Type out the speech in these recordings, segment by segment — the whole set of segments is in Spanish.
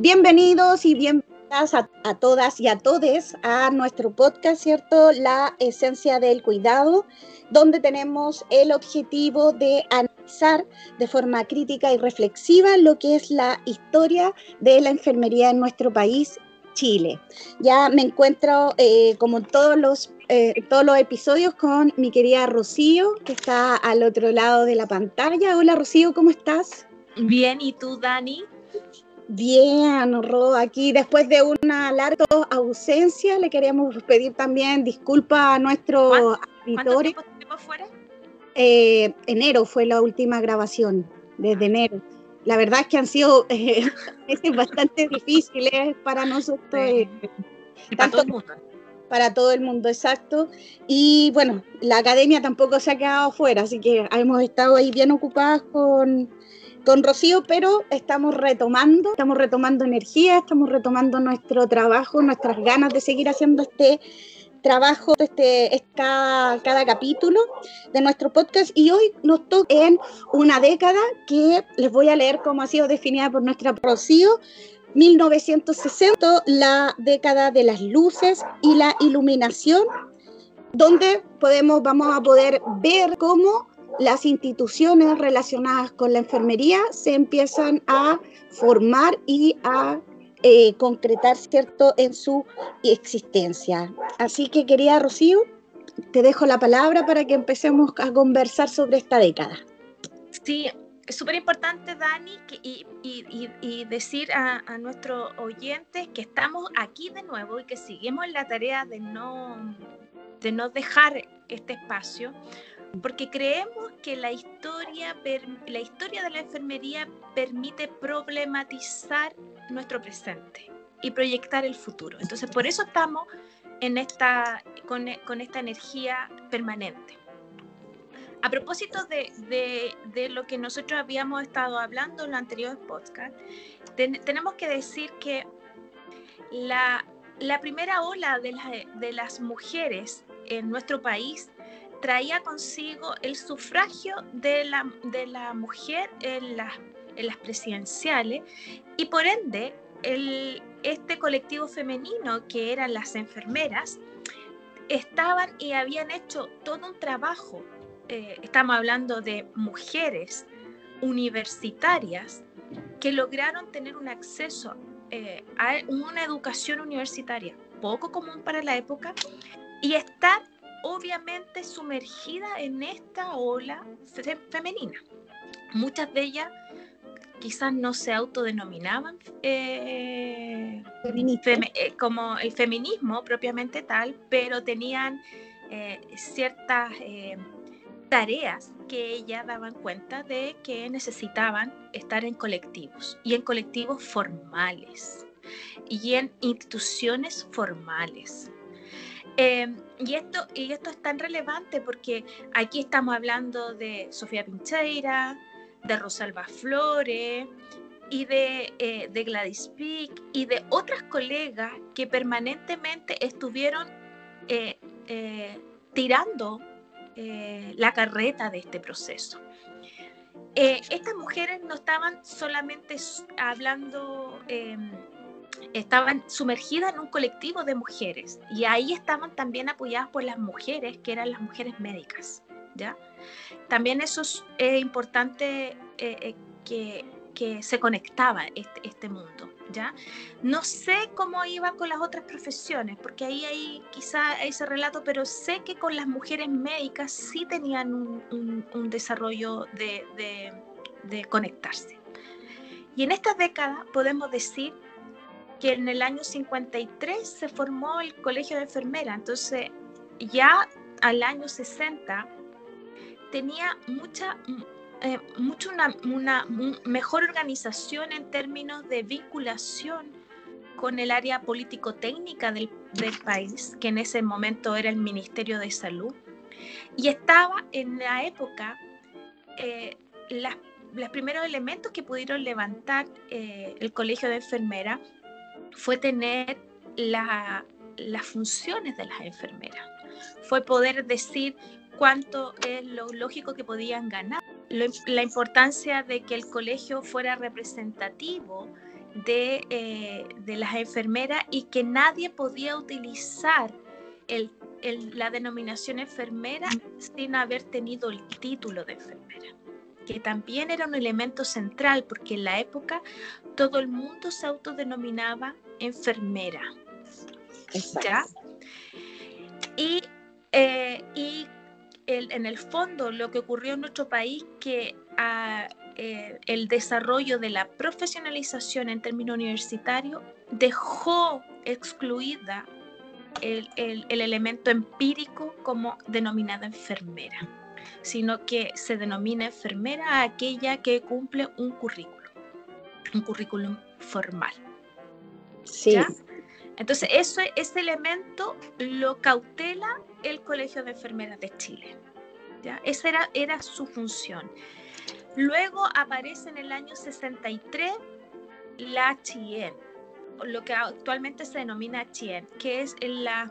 Bienvenidos y bienvenidas a, todas y a todes a nuestro podcast, ¿cierto? La esencia del cuidado, donde tenemos el objetivo de analizar de forma crítica y reflexiva lo que es la historia de la enfermería en nuestro país Chile. Ya me encuentro, eh, como todos los, eh, todos los episodios, con mi querida Rocío, que está al otro lado de la pantalla. Hola Rocío, ¿cómo estás? Bien, ¿y tú, Dani? Bien, Ro, aquí después de una larga ausencia, le queríamos pedir también disculpas a nuestros auditores. ¿Cuánto tiempo fuera? Eh, enero fue la última grabación, desde enero. La verdad es que han sido eh, meses bastante difíciles para nosotros. Eh, para todo el mundo. Para todo el mundo, exacto. Y bueno, la academia tampoco se ha quedado fuera, así que hemos estado ahí bien ocupadas con, con Rocío, pero estamos retomando, estamos retomando energía, estamos retomando nuestro trabajo, nuestras ganas de seguir haciendo este trabajo, este, cada, capítulo de nuestro podcast. Y hoy nos toca en una década que les voy a leer cómo ha sido definida por nuestra Rocío, 1960, la década de las luces y la iluminación, donde podemos, vamos a poder ver cómo las instituciones relacionadas con la enfermería se empiezan a formar y a eh, concretar, ¿cierto?, en su existencia. Así que, querida Rocío, te dejo la palabra para que empecemos a conversar sobre esta década. Sí, es súper importante, Dani, y, decir a, a, nuestros oyentes que estamos aquí de nuevo y que seguimos la tarea de no, de no dejar este espacio, porque creemos que la historia, la historia de la enfermería permite problematizar nuestro presente y proyectar el futuro. Entonces, por eso estamos en esta, con, esta energía permanente. A propósito de, lo que nosotros habíamos estado hablando en los anteriores podcasts, tenemos que decir que la, primera ola de, la, de las mujeres en nuestro país traía consigo el sufragio de la, de la mujer en, en, las presidenciales y por ende el, este colectivo femenino que eran las enfermeras estaban y habían hecho todo un trabajo, eh, estamos hablando de mujeres universitarias que lograron tener un acceso eh, a una educación universitaria poco común para la época y estar obviamente sumergida en esta ola femenina. Muchas de ellas quizás no se autodenominaban eh, eh, como el feminismo propiamente tal, pero tenían eh, ciertas tareas que ellas daban cuenta de que necesitaban estar en colectivos y en colectivos formales y en instituciones formales. Em, y, esto, y esto es tan relevante porque aquí estamos hablando de Sofía Pincheira, de Rosalba Flores y de, eh, Gladys Peak y de otras colegas que permanentemente estuvieron eh, eh, tirando la carreta de este proceso. estas mujeres no estaban solamente hablando em, estaban sumergidas en un colectivo de mujeres y ahí estaban también apoyadas por las mujeres, que eran las mujeres médicas, ¿ya? También eso es, importante eh, eh, que, que, se conectaba este, este, mundo, ¿ya? No sé cómo iba con las otras profesiones, porque ahí hay quizá ese relato, pero sé que con las mujeres médicas sí tenían un, un, desarrollo de, de, de conectarse. Y en esta década podemos decir que en el año 53 se formó el Colegio de Enfermeras, entonces ya al año 60 tenía mucha, eh, mucho una, una, mejor organización en términos de vinculación con el área político-técnica del, del, país, que en ese momento era el Ministerio de Salud, y estaba en la época eh, los primeros elementos que pudieron levantar eh, el Colegio de Enfermeras fue tener las funciones de las enfermeras, fue poder decir cuánto es lo lógico que podían ganar, la importancia de que el colegio fuera representativo de, eh, de las enfermeras y que nadie podía utilizar el, la denominación enfermera sin haber tenido el título de enfermera, que también era un elemento central porque en la época todo el mundo se autodenominaba enfermera. ¿ya? Y, eh, y en el fondo lo que ocurrió en nuestro país que ah, eh, el desarrollo de la profesionalización en términos universitarios dejó excluida el, elemento empírico como denominada enfermera, sino que se denomina enfermera a aquella que cumple un currículum, un currículum formal. Sí. Entonces, eso, ese elemento lo cautela el Colegio de Enfermeras de Chile. ¿ya? Esa era, era su función. Luego aparece en el año 63 la CHIEN, lo que actualmente se denomina CHIEN, que, es la,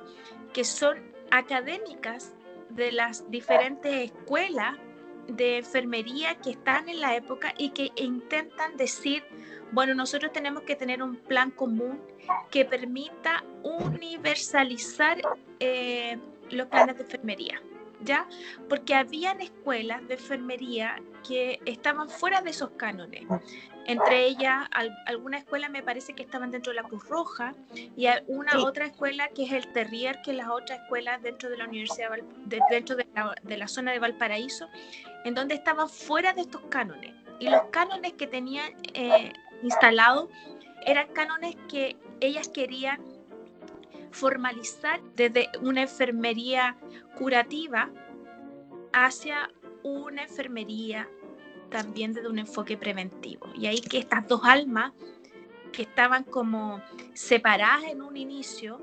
que son académicas de las diferentes escuelas de enfermería que están en la época y que intentan decir, bueno, nosotros tenemos que tener un plan común que permita universalizar eh, los planes de enfermería, ¿ya? Porque habían escuelas de enfermería que estaban fuera de esos cánones. Entre ellas, alguna escuela me parece que estaban dentro de la Cruz Roja y una otra escuela que es el Terrier, que es la otra escuela dentro de la Universidad, dentro de la, zona de Valparaíso, en donde estaban fuera de estos cánones. Y los cánones que tenían eh, instalados eran cánones que ellas querían formalizar desde una enfermería curativa hacia una enfermería también desde un enfoque preventivo. Y ahí que estas dos almas que estaban como separadas en un inicio,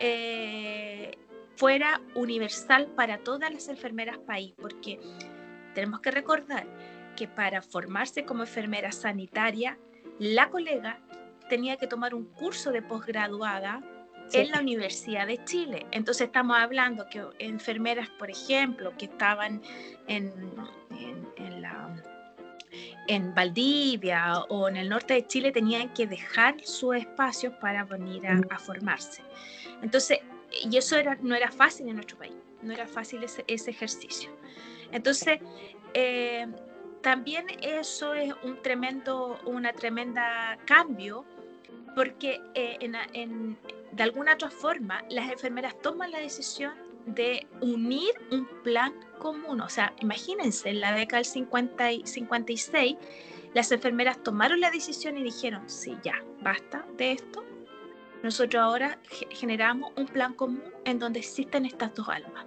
eh, fuera universal para todas las enfermeras país, porque tenemos que recordar que para formarse como enfermera sanitaria, la colega tenía que tomar un curso de posgraduada en la Universidad de Chile. Entonces estamos hablando que enfermeras, por ejemplo, que estaban en, en, la, en Valdivia o en el norte de Chile, tenían que dejar sus espacios para venir a, formarse. Entonces, y eso era, no era fácil en nuestro país, no era fácil ese, ese ejercicio. Entonces, eh, también eso es un tremendo, una tremenda cambio porque eh, en, de alguna otra forma las enfermeras toman la decisión de unir un plan común. O sea, imagínense, en la década del 50 y 56, las enfermeras tomaron la decisión y dijeron, sí, ya, basta de esto. Nosotros ahora generamos un plan común en donde existen estas dos almas.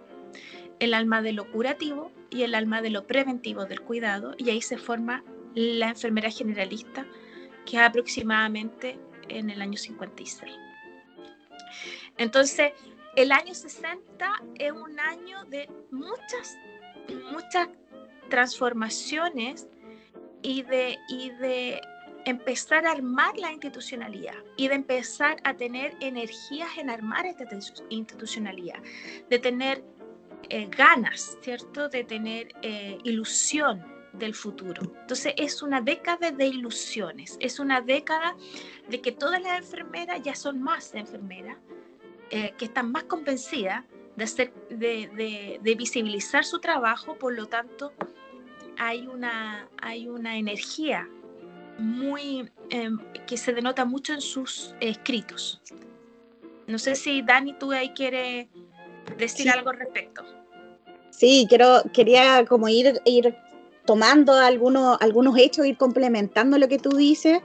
El alma de lo curativo y el alma de lo preventivo del cuidado. Y ahí se forma la enfermera generalista, que es aproximadamente en el año 56. Entonces, el año 60 es un año de muchas, muchas transformaciones y de, y de empezar a armar la institucionalidad y de empezar a tener energías en armar esta institucionalidad, de tener eh, ganas, ¿cierto? De tener eh, ilusión del futuro. Entonces es una década de ilusiones, es una década de que todas las enfermeras ya son más enfermeras, eh, que están más convencidas de, hacer, de, de, visibilizar su trabajo, por lo tanto hay una, hay una energía muy em, que se denota mucho en sus escritos. No sé si Dani, tú ahí quieres decir algo al respecto. Sí, quiero, quería como ir, ir tomando algunos, algunos hechos, ir complementando lo que tú dices.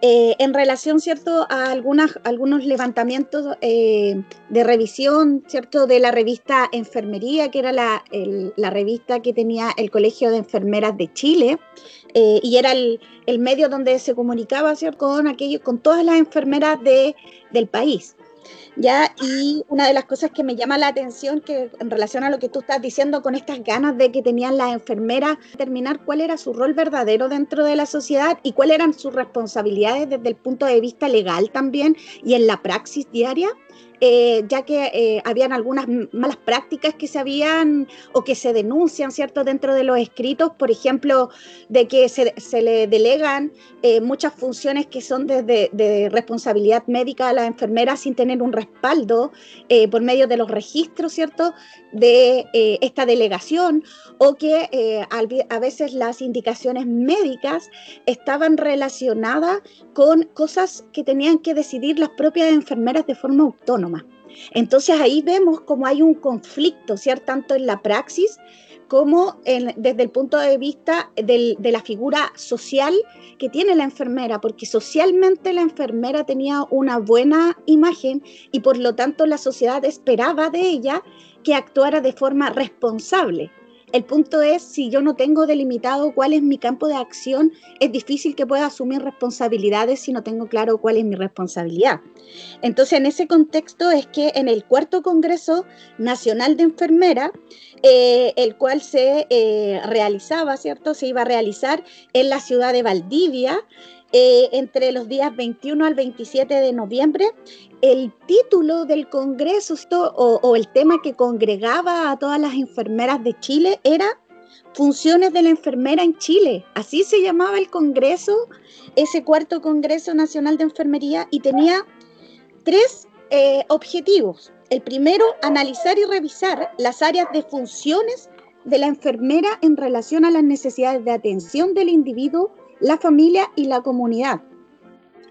Eh, en relación, ¿cierto?, a algunas, algunos levantamientos eh, de revisión, ¿cierto?, de la revista Enfermería, que era la, revista que tenía el Colegio de Enfermeras de Chile, eh, y era el, el, medio donde se comunicaba, ¿cierto?, con, aquellos, con todas las enfermeras de, del país. ¿Ya? Y una de las cosas que me llama la atención, que en relación a lo que tú estás diciendo, con estas ganas de que tenían las enfermeras, determinar cuál era su rol verdadero dentro de la sociedad y cuáles eran sus responsabilidades desde el punto de vista legal también y en la praxis diaria, eh, ya que eh, habían algunas malas prácticas que se habían o que se denuncian, ¿cierto?, dentro de los escritos, por ejemplo, de que se, le delegan eh, muchas funciones que son de, de, responsabilidad médica a las enfermeras sin tener un respaldo por medio de los registros, ¿cierto?, de esta delegación, o que a veces las indicaciones médicas estaban relacionadas con cosas que tenían que decidir las propias enfermeras de forma autónoma. Entonces ahí vemos como hay un conflicto, ¿cierto? Tanto en la praxis como desde el punto de vista de la figura social que tiene la enfermera, porque socialmente la enfermera tenía una buena imagen y por lo tanto la sociedad esperaba de ella que actuara de forma responsable. El punto es, si yo no tengo delimitado cuál es mi campo de acción, es difícil que pueda asumir responsabilidades si no tengo claro cuál es mi responsabilidad. Entonces, en ese contexto es que en el cuarto Congreso Nacional de Enfermera, eh, el cual se eh, realizaba, ¿cierto? Se iba a realizar en la ciudad de Valdivia, eh, entre los días 21 al 27 de noviembre. El título del Congreso o, el tema que congregaba a todas las enfermeras de Chile era Funciones de la enfermera en Chile. Así se llamaba el Congreso, ese cuarto Congreso Nacional de Enfermería, y tenía tres eh, objetivos. El primero, analizar y revisar las áreas de funciones de la enfermera en relación a las necesidades de atención del individuo la familia y la comunidad.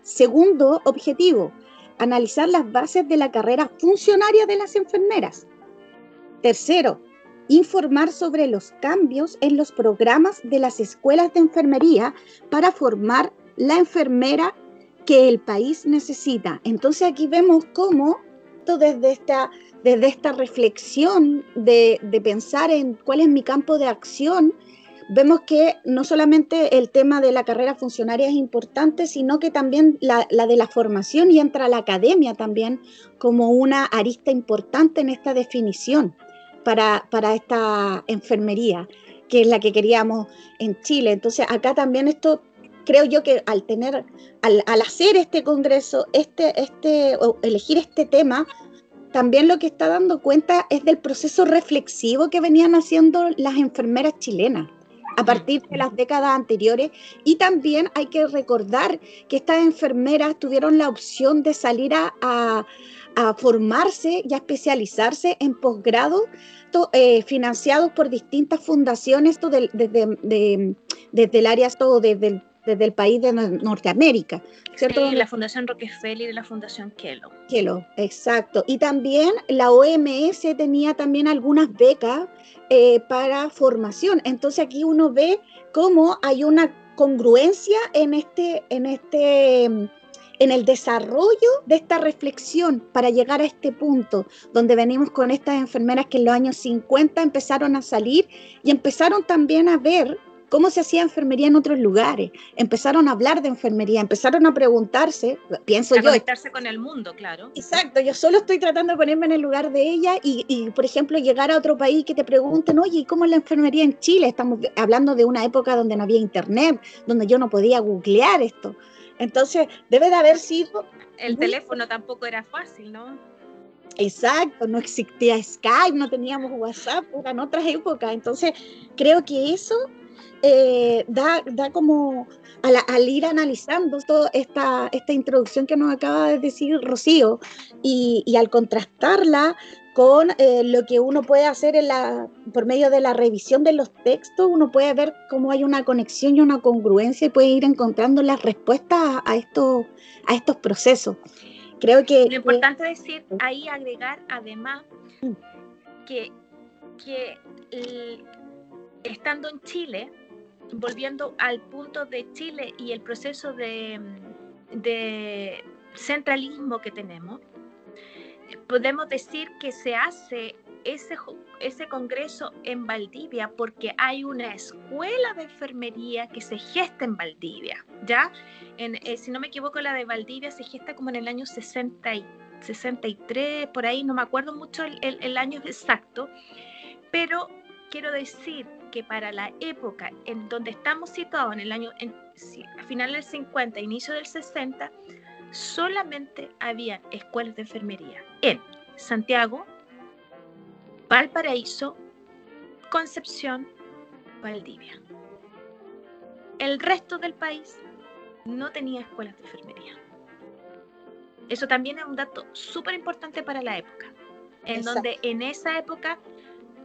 Segundo objetivo, analizar las bases de la carrera funcionaria de las enfermeras. Tercero, informar sobre los cambios en los programas de las escuelas de enfermería para formar la enfermera que el país necesita. Entonces aquí vemos cómo desde esta, desde esta reflexión de, de pensar en cuál es mi campo de acción, vemos que no solamente el tema de la carrera funcionaria es importante, sino que también la, de la formación y entra la academia también como una arista importante en esta definición para, para esta enfermería, que es la que queríamos en Chile. Entonces, acá también esto creo yo que al tener, al, hacer este congreso, este, este, o elegir este tema, también lo que está dando cuenta es del proceso reflexivo que venían haciendo las enfermeras chilenas a partir de las décadas anteriores. Y también hay que recordar que estas enfermeras tuvieron la opción de salir a, formarse y a especializarse en posgrado eh, financiados por distintas fundaciones desde, desde el área, todo desde desde el país de Norteamérica. ¿cierto? Sí, la Fundación Rockefeller y la Fundación Kellogg. Kellogg, exacto. Y también la OMS tenía también algunas becas eh, para formación. Entonces aquí uno ve cómo hay una congruencia en este, en este, en el desarrollo de esta reflexión para llegar a este punto donde venimos con estas enfermeras que en los años 50 empezaron a salir y empezaron también a ver cómo se hacía enfermería en otros lugares. Empezaron a hablar de enfermería, empezaron a preguntarse, pienso a yo. conectarse con el mundo, claro. Exacto, yo solo estoy tratando de ponerme en el lugar de ella y, por ejemplo, llegar a otro país que te pregunten, oye, ¿y cómo es la enfermería en Chile? Estamos hablando de una época donde no había internet, donde yo no podía googlear esto. Entonces, debe de haber sido... El teléfono tampoco era fácil, ¿no? Exacto, no existía Skype, no teníamos WhatsApp, eran otras épocas. Entonces, creo que eso eh, da, da, como al, ir analizando toda esta, esta introducción que nos acaba de decir Rocío y, y al contrastarla con eh, lo que uno puede hacer en la, por medio de la revisión de los textos, uno puede ver cómo hay una conexión y una congruencia y puede ir encontrando las respuestas a, estos, a estos procesos. Creo que... Lo importante es decir, ahí agregar además mm. que, que estando en Chile, volviendo al punto de Chile y el proceso de, centralismo que tenemos, podemos decir que se hace ese, ese congreso en Valdivia porque hay una escuela de enfermería que se gesta en Valdivia, ¿ya? Eh, si no me equivoco, la de Valdivia se gesta como en el año 60 63, por ahí, no me acuerdo mucho el, el año exacto, pero quiero decir que para la época en donde estamos situados, en el año, en, a final del 50, inicio del 60, solamente había escuelas de enfermería. en Santiago, Valparaíso, Concepción, Valdivia. El resto del país no tenía escuelas de enfermería. Eso también es un dato súper importante para la época, en donde en esa época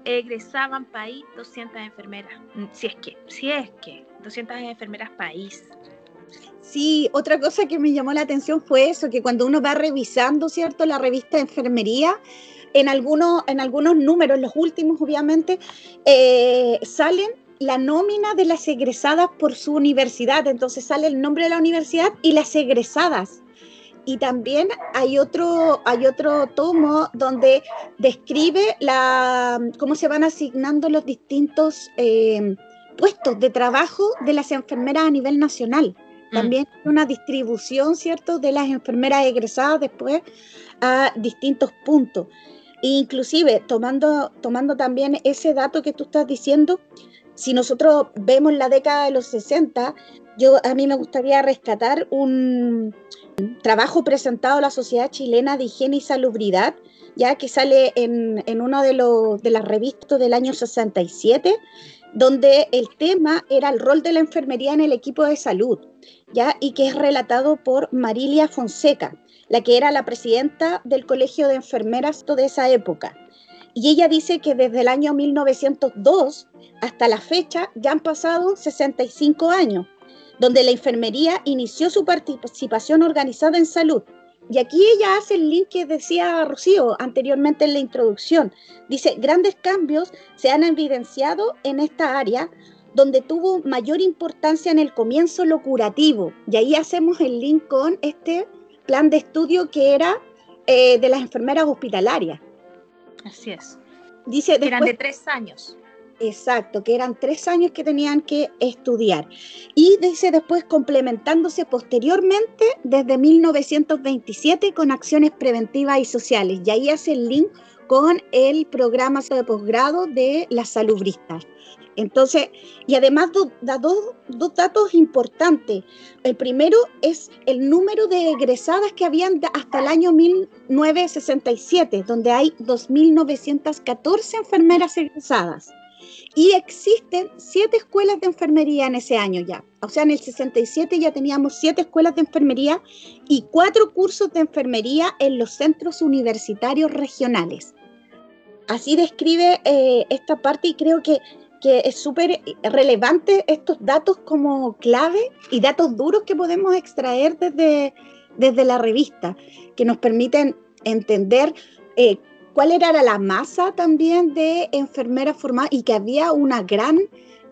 egresaban país 200 enfermeras, mm, si es que, si es que, 200 enfermeras país. Sí, otra cosa que me llamó la atención fue eso, que cuando uno va revisando, ¿cierto?, la revista de enfermería, en algunos, en algunos números, los últimos obviamente, eh, salen la nómina de las egresadas por su universidad, entonces sale el nombre de la universidad y las egresadas. Y también hay otro, hay otro tomo donde describe la, cómo se van asignando los distintos eh, puestos de trabajo de las enfermeras a nivel nacional. Mm. También una distribución, ¿cierto?, de las enfermeras egresadas después a distintos puntos. inclusive, tomando, tomando también ese dato que tú estás diciendo, si nosotros vemos la década de los 60, yo a mí me gustaría rescatar un trabajo presentado a la Sociedad Chilena de Higiene y Salubridad, ya que sale en, en uno de, los, de las revistas del año 67, donde el tema era el rol de la enfermería en el equipo de salud, ¿ya? y que es relatado por Marilia Fonseca, la que era la presidenta del Colegio de Enfermeras de esa época. Y ella dice que desde el año 1902 hasta la fecha ya han pasado 65 años, donde la enfermería inició su participación organizada en salud y aquí ella hace el link que decía Rocío anteriormente en la introducción. Dice, grandes cambios se han evidenciado en esta área donde tuvo mayor importancia en el comienzo lo curativo. Y ahí hacemos el link con este plan de estudio que era eh, de las enfermeras hospitalarias. Así es. Dice, eran de tres años. Exacto, que eran tres años que tenían que estudiar. Y dice después complementándose posteriormente desde 1927 con acciones preventivas y sociales. Y ahí hace el link con el programa de posgrado de las salubristas. Entonces, y además da dos, dos, datos importantes. El primero es el número de egresadas que habían hasta el año 1967, donde hay 2.914 enfermeras egresadas. Y existen siete escuelas de enfermería en ese año ya. O sea, en el 67 ya teníamos siete escuelas de enfermería y cuatro cursos de enfermería en los centros universitarios regionales. Así describe eh, esta parte y creo que, que es súper relevante estos datos como clave y datos duros que podemos extraer desde, desde la revista, que nos permiten entender eh, cuál era la masa también de enfermeras formadas y que había una gran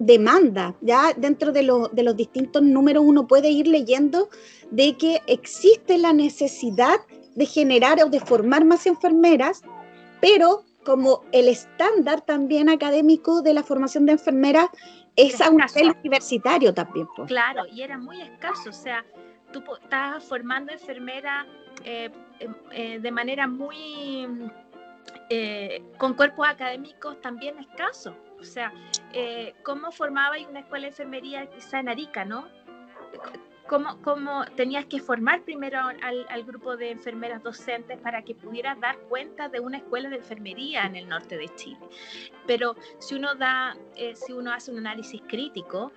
demanda. Ya dentro de, de los distintos números uno puede ir leyendo de que existe la necesidad de generar o de formar más enfermeras, pero como el estándar también académico de la formación de enfermeras es a un nivel universitario también. Pues. Claro, y era muy escaso, o sea, tú estabas formando enfermeras eh, em, eh, de manera muy eh, con cuerpos académicos también escasos. O sea, ¿cómo formaba una escuela de enfermería quizá en Arica, no? ¿Cómo, cómo tenías que formar primero al, grupo de enfermeras docentes para que pudieras dar cuenta de una escuela de enfermería en el norte de Chile? Pero si uno, da, eh, si uno hace un análisis crítico,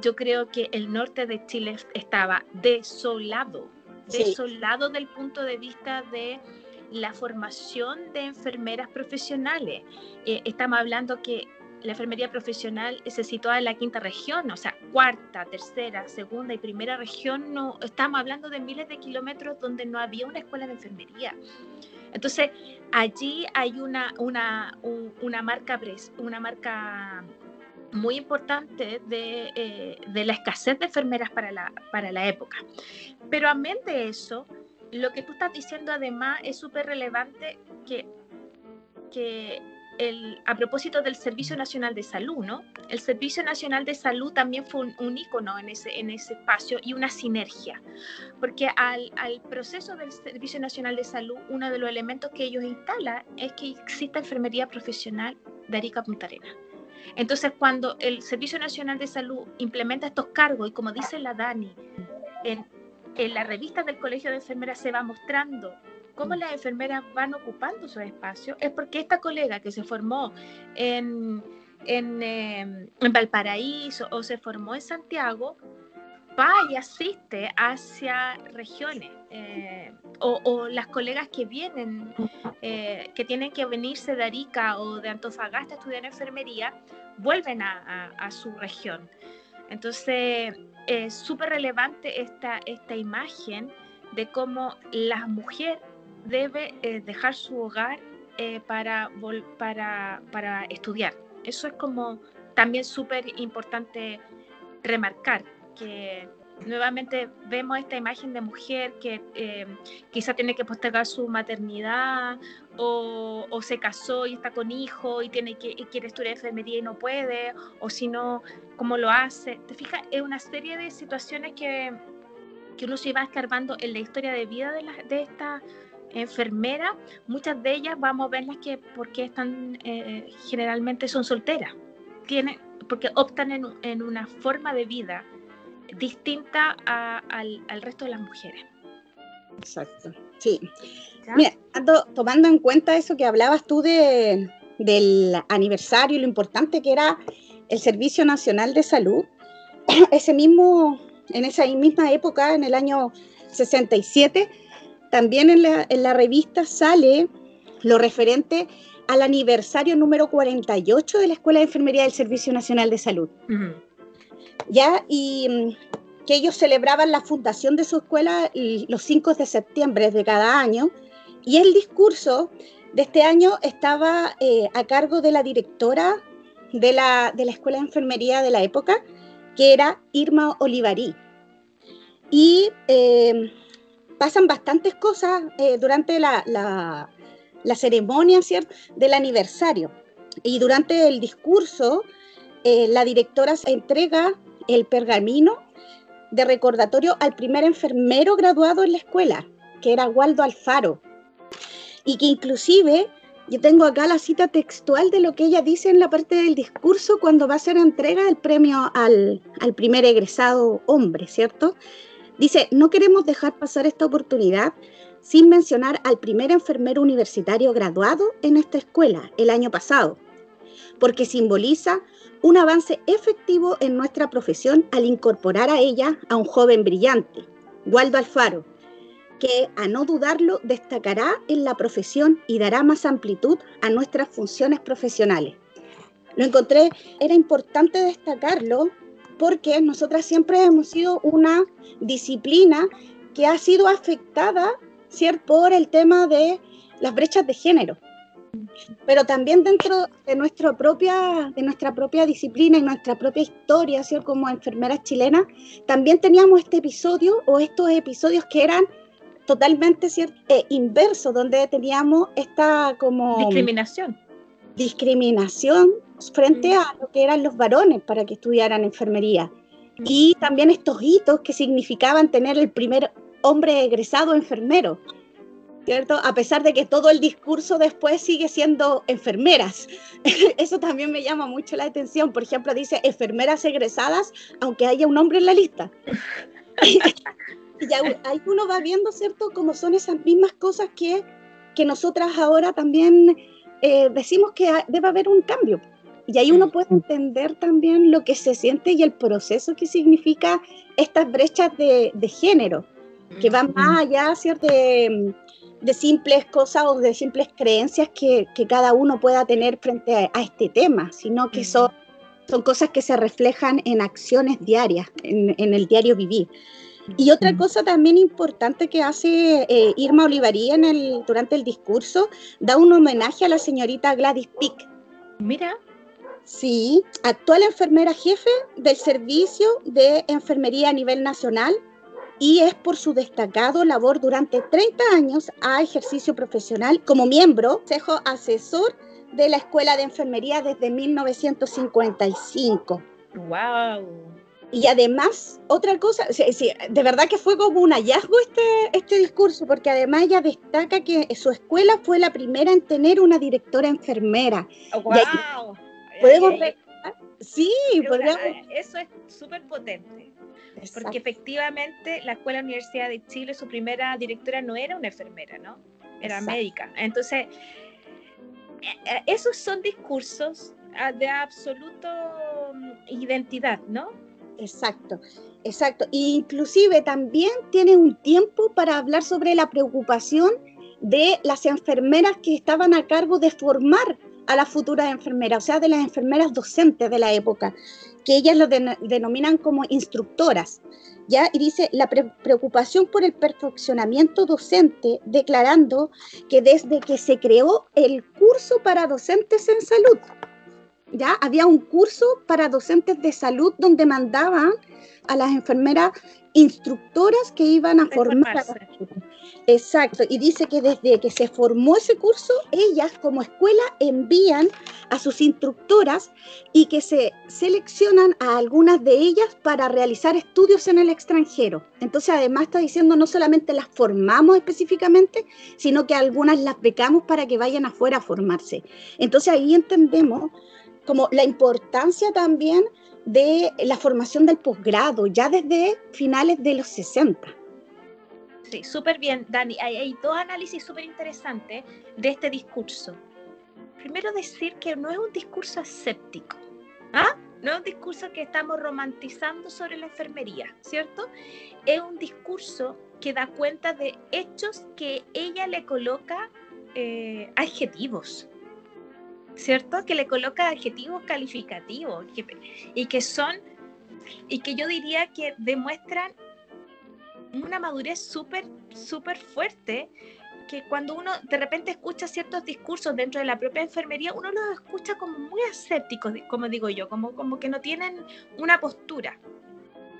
yo creo que el norte de Chile estaba desolado, desolado del punto de vista de la formación de enfermeras profesionales. Eh, estamos hablando que la enfermería profesional se sitúa en la quinta región, o sea, cuarta, tercera, segunda y primera región, no, estamos hablando de miles de kilómetros donde no había una escuela de enfermería. Entonces, allí hay una, una, una, marca, una marca muy importante de, eh, de, la escasez de enfermeras para la, para la época. Pero amén de eso, lo que tú estás diciendo además es súper relevante que, que a propósito del Servicio Nacional de Salud, ¿no? El Servicio Nacional de Salud también fue un, un ícono en ese, en ese espacio y una sinergia, porque al, al, proceso del Servicio Nacional de Salud, uno de los elementos que ellos instalan es que exista enfermería profesional de Arica Punta Arena. Entonces, cuando el Servicio Nacional de Salud implementa estos cargos, y como dice la Dani, en, en la revista del Colegio de Enfermeras se va mostrando cómo las enfermeras van ocupando esos espacios, es porque esta colega que se formó en, en, em, Valparaíso o se formó en Santiago, va y asiste hacia regiones eh, o, las colegas que vienen, eh, que tienen que venirse de Arica o de Antofagasta a estudiar enfermería, vuelven a, su región. Entonces, es súper relevante esta, esta imagen de cómo la mujer debe eh, dejar su hogar para, para, para estudiar. Eso es como también súper importante remarcar que nuevamente vemos esta imagen de mujer que eh, quizá tiene que postergar su maternidad o, se casó y está con hijo y tiene que quiere estudiar enfermería y no puede o si no cómo lo hace te fijas es una serie de situaciones que, que uno se va escarbando en la historia de vida de, la, de esta enfermera muchas de ellas vamos a verlas que porque están eh, generalmente son solteras tienen porque optan en, en una forma de vida distinta al, resto de las mujeres. Exacto, sí. Mira, tomando en cuenta eso que hablabas tú de, del aniversario y lo importante que era el Servicio Nacional de Salud, ese mismo, en esa misma época, en el año 67, también en la, en la revista sale lo referente al aniversario número 48 de la Escuela de Enfermería del Servicio Nacional de Salud. ¿ya? Y mm, que ellos celebraban la fundación de su escuela los 5 de septiembre de cada año, y el discurso de este año estaba eh, a cargo de la directora de la, de la Escuela de Enfermería de la época, que era Irma Olivarí. Y eh, pasan bastantes cosas eh, durante la, ceremonia ¿cierto? del aniversario. Y durante el discurso, la directora entrega el pergamino de recordatorio al primer enfermero graduado en la escuela, que era Waldo Alfaro, y que inclusive yo tengo acá la cita textual de lo que ella dice en la parte del discurso cuando va a ser entrega el premio al primer egresado hombre, ¿cierto? Dice, no queremos dejar pasar esta oportunidad sin mencionar al primer enfermero universitario graduado en esta escuela el año pasado, porque simboliza un avance efectivo en nuestra profesión al incorporar a ella a un joven brillante, Waldo Alfaro, que a no dudarlo destacará en la profesión y dará más amplitud a nuestras funciones profesionales. Lo encontré, era importante destacarlo porque nosotras siempre hemos sido una disciplina que ha sido afectada ¿cierto? por el tema de las brechas de género pero también dentro de nuestra propia, de nuestra propia disciplina y nuestra propia historia, ¿cierto? como enfermeras chilenas, también teníamos este episodio o estos episodios que eran totalmente ¿cierto? Eh, inversos, donde teníamos esta como... Discriminación. Discriminación frente a lo que eran los varones para que estudiaran enfermería. Y también estos hitos que significaban tener el primer hombre egresado enfermero. ¿cierto? A pesar de que todo el discurso después sigue siendo enfermeras. Eso también me llama mucho la atención. Por ejemplo, dice enfermeras egresadas, aunque haya un hombre en la lista. y ahí uno va viendo, ¿cierto?, cómo son esas mismas cosas que, que nosotras ahora también eh, decimos que debe haber un cambio. Y ahí uno puede entender también lo que se siente y el proceso que significa estas brechas de, de género, que van más allá, ¿cierto?, de, de simples cosas o de simples creencias que, cada uno pueda tener frente a, este tema, sino que son, son cosas que se reflejan en acciones diarias, en, el diario vivir. Y otra cosa también importante que hace eh, Irma Olivarí en el, durante el discurso, da un homenaje a la señorita Gladys Pick. Mira. Sí, actual enfermera jefe del Servicio de Enfermería a nivel nacional y es por su destacado labor durante 30 años a ejercicio profesional como miembro, consejo asesor de la Escuela de Enfermería desde 1955. ¡Wow! Y además, otra cosa, de verdad que fue como un hallazgo este, este discurso, porque además ella destaca que su escuela fue la primera en tener una directora enfermera. ¡Wow! Podemos ver, sí, podríamos... Eso es súper potente. Porque efectivamente la Escuela Universidad de Chile, su primera directora no era una enfermera, ¿no? era médica. Entonces, eh, eh, esos son discursos ah, de absoluto mm, identidad, ¿no? Exacto, exacto. inclusive también tiene un tiempo para hablar sobre la preocupación de las enfermeras que estaban a cargo de formar a las futuras enfermeras, o sea, de las enfermeras docentes de la época, que ellas lo denominan como instructoras. ¿Ya? Y dice la preocupación por el perfeccionamiento docente, declarando que desde que se creó el curso para docentes en salud, ya había un curso para docentes de salud donde mandaban a las enfermeras instructoras que iban a formar a Exacto, y dice que desde que se formó ese curso, ellas como escuela envían a sus instructoras y que se seleccionan a algunas de ellas para realizar estudios en el extranjero. Entonces, además está diciendo, no solamente las formamos específicamente, sino que algunas las becamos para que vayan afuera a formarse. Entonces, ahí entendemos como la importancia también de la formación del posgrado, ya desde finales de los 60. Sí, súper bien, Dani. Hay, dos análisis súper interesantes de este discurso. Primero decir que no es un discurso aséptico, ¿ah? No es un discurso que estamos romantizando sobre la enfermería, ¿cierto? Es un discurso que da cuenta de hechos que ella le coloca eh, adjetivos, ¿cierto? Que le coloca adjetivos calificativos y que son, y que yo diría que demuestran una madurez súper, súper fuerte que cuando uno de repente escucha ciertos discursos dentro de la propia enfermería, uno los escucha como muy asépticos, como digo yo, como, como que no tienen una postura,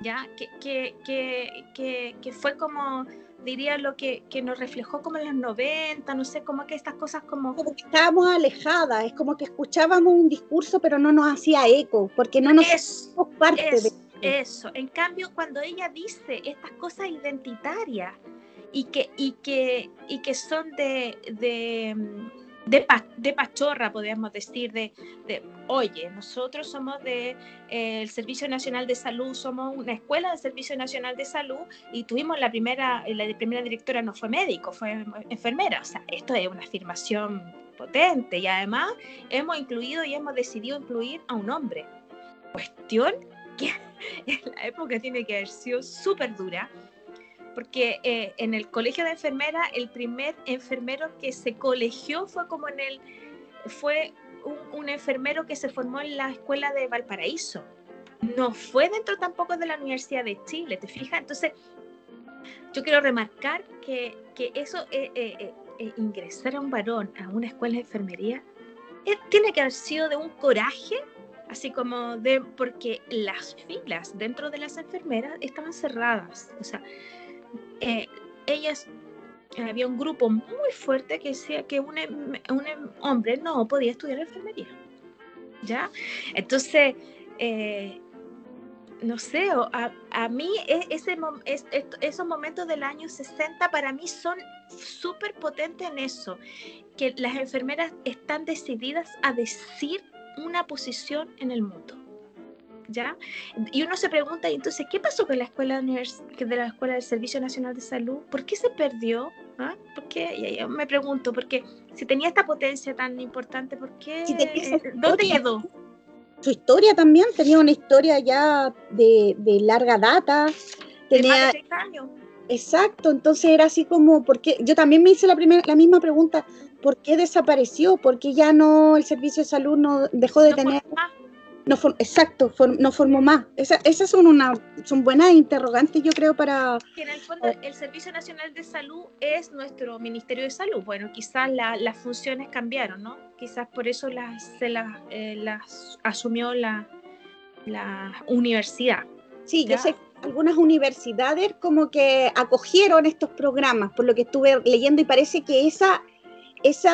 ¿ya? Que, que, que, que fue como diría lo que, que, nos reflejó como en los 90, no sé, como que estas cosas como... Como que estábamos alejadas, es como que escuchábamos un discurso pero no nos hacía eco, porque no nos es, parte de... Eso, en cambio cuando ella dice estas cosas identitarias y que, y que, y que son de, de de, pachorra, podríamos decir, de, oye, nosotros somos del de, eh, Servicio Nacional de Salud, somos una escuela del Servicio Nacional de Salud y tuvimos la primera, la primera directora no fue médico, fue enfermera. O sea, esto es una afirmación potente y además hemos incluido y hemos decidido incluir a un hombre. Cuestión que en la época tiene que haber sido súper dura porque eh, en el colegio de enfermera el primer enfermero que se colegió fue como en el fue un, enfermero que se formó en la escuela de Valparaíso. No fue dentro tampoco de la Universidad de Chile te fijas entonces yo quiero remarcar que, que eso eh, eh, ingresar a un varón a una escuela de enfermería tiene que haber sido de un coraje así como de porque las filas dentro de las enfermeras estaban cerradas o sea eh, ellas, eh, había un grupo muy fuerte que decía que un, em, un em, hombre no podía estudiar enfermería. ¿Ya? Entonces, eh, no sé, a, a mí e, esos momentos del año 60 para mí son súper potentes en eso, que las enfermeras están decididas a decir una posición en el mundo. ¿Ya? Y uno se pregunta, ¿y entonces qué pasó con la escuela de la escuela del Servicio Nacional de Salud? ¿Por qué se perdió? ¿Ah? ¿Por qué? Y me pregunto, porque si tenía esta potencia tan importante, ¿por qué? ¿Dónde quedó? Su historia también tenía una historia ya de, larga data. Tenía, de años. Exacto, entonces era así como, porque yo también me hice la, primera, la misma pregunta, ¿por qué desapareció? ¿Por qué ya no el servicio de salud no dejó de tener no exacto, no formó más. esas son, una, son buenas interrogantes, yo creo, para... en el fondo el Servicio Nacional de Salud es nuestro Ministerio de Salud. Bueno, quizás las funciones cambiaron, ¿no? Quizás por eso las, se las, eh, las asumió la, la universidad. Sí, yo sé algunas universidades como que acogieron estos programas, por lo que estuve leyendo, y parece que esa ese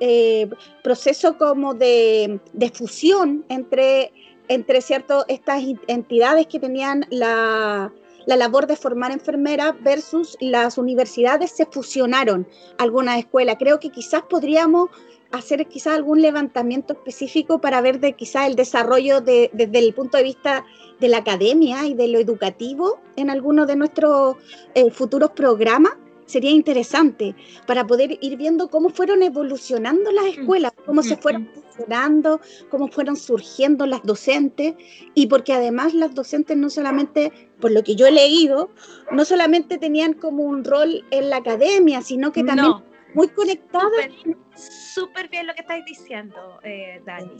eh, proceso como de, fusión entre, entre cierto, estas entidades que tenían la, labor de formar enfermeras versus las universidades se fusionaron algunas escuelas. Creo que quizás podríamos hacer quizás algún levantamiento específico para ver de quizás el desarrollo desde el punto de vista de la academia y de lo educativo en algunos de nuestros eh, futuros programas sería interesante para poder ir viendo cómo fueron evolucionando las mm. escuelas, cómo se fueron funcionando, cómo fueron surgiendo las docentes y porque además las docentes no solamente, por lo que yo he leído, no solamente tenían como un rol en la academia, sino que también muy conectadas. Súper bien lo que estáis diciendo, eh, Dani.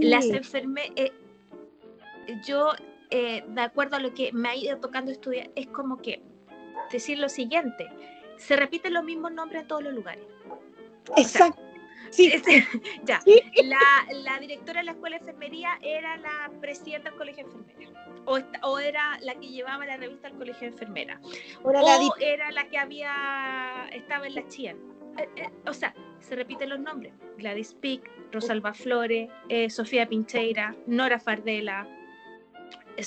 Las enfermeras, eh, yo, eh, de acuerdo a lo que me ha ido tocando estudiar, es como que decir lo siguiente, se repiten los mismos nombres en todos los lugares. Exacto. sí. ya. La, directora de la escuela de enfermería era la presidenta del colegio de enfermeras. O, era la que llevaba la revista al colegio de enfermeras. O, era la que había estaba en la chía. Eh, eh, o sea, se repiten los nombres. Gladys Pick, Rosalba Flores, eh, Sofía Pincheira, Nora Fardela.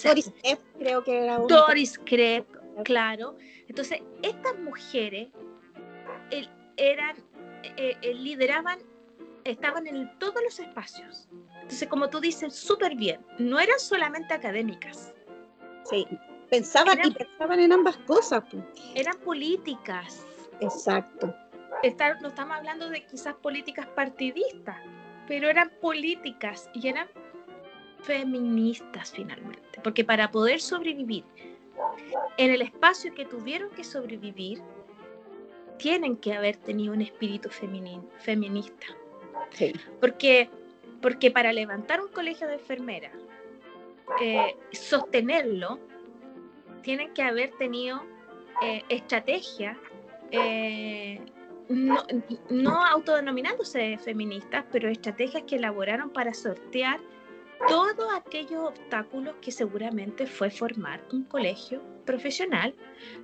Doris Krepp, creo que era Doris Krepp, claro. Entonces, estas mujeres eran, eh, eh, lideraban, estaban en todos los espacios. Entonces, como tú dices, súper bien, no eran solamente académicas. Sí, pensaban y pensaban en ambas cosas. Eran políticas. Exacto. no estamos hablando de quizás políticas partidistas, pero eran políticas y eran feministas finalmente, porque para poder sobrevivir en el espacio que tuvieron que sobrevivir, tienen que haber tenido un espíritu feminista. Porque, porque para levantar un colegio de enfermeras, eh, sostenerlo, tienen que haber tenido eh, estrategias, eh, no, no autodenominándose feministas, pero estrategias que elaboraron para sortear todos aquellos obstáculos que seguramente fue formar un colegio profesional,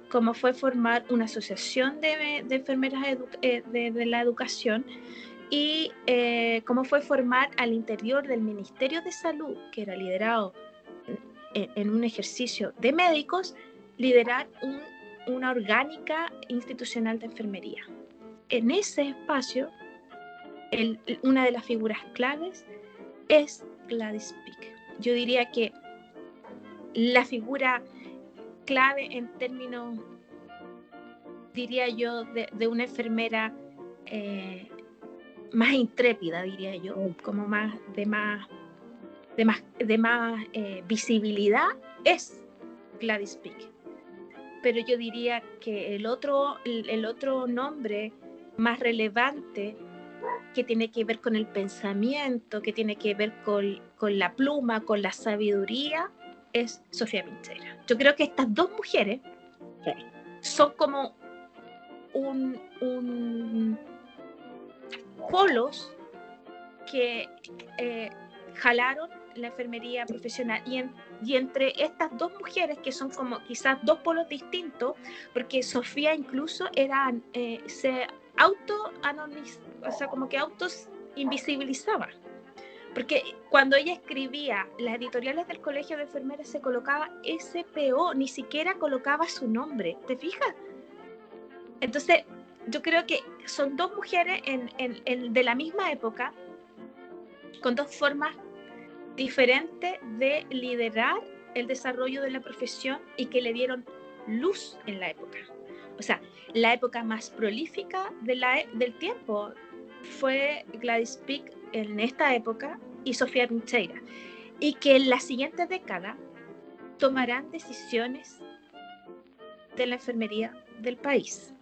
como fue formar una asociación de, enfermeras eh, de, la educación y eh, como fue formar al interior del Ministerio de Salud, que era liderado en, un ejercicio de médicos, liderar una orgánica institucional de enfermería. En ese espacio, una de las figuras claves es Gladys Pick. Yo diría que la figura clave en términos, diría yo, de, una enfermera eh, más intrépida, diría yo, como más de más de más, de más eh, visibilidad es Gladys Pick. Pero yo diría que el otro, el otro nombre más relevante que tiene que ver con el pensamiento, que tiene que ver con, la pluma, con la sabiduría, es Sofía Pinchera. Yo creo que estas dos mujeres son como un, polos que eh, jalaron la enfermería profesional y, y, entre estas dos mujeres que son como quizás dos polos distintos porque Sofía incluso era eh, se auto o sea, como que autos invisibilizaba. Porque cuando ella escribía las editoriales del Colegio de Enfermeras se colocaba SPO, ni siquiera colocaba su nombre, ¿te fijas? Entonces, yo creo que son dos mujeres en, de la misma época, con dos formas diferentes de liderar el desarrollo de la profesión y que le dieron luz en la época. O sea, la época más prolífica de la, e, del tiempo fue Gladys Pick en esta época y Sofía Pincheira. Y que en la siguiente década tomarán decisiones de la enfermería del país.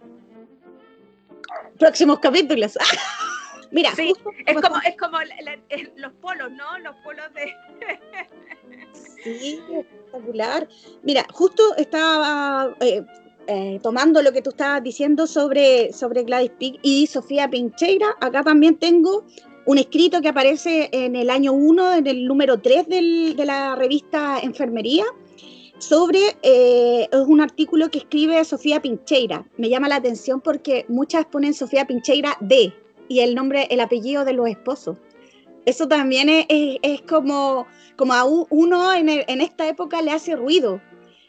Próximos capítulos. Mira, sí, es como, es como los polos, ¿no? Los polos de... sí, espectacular. Mira, justo estaba eh, eh, tomando lo que tú estabas diciendo sobre, sobre Gladys Pig y Sofía Pincheira, acá también tengo un escrito que aparece en el año 1, en el número 3 de la revista Enfermería, sobre, eh, es un artículo que escribe Sofía Pincheira. Me llama la atención porque muchas ponen Sofía Pincheira de y el nombre, el apellido de los esposos. Eso también es, es, como, como a uno en, en esta época le hace ruido,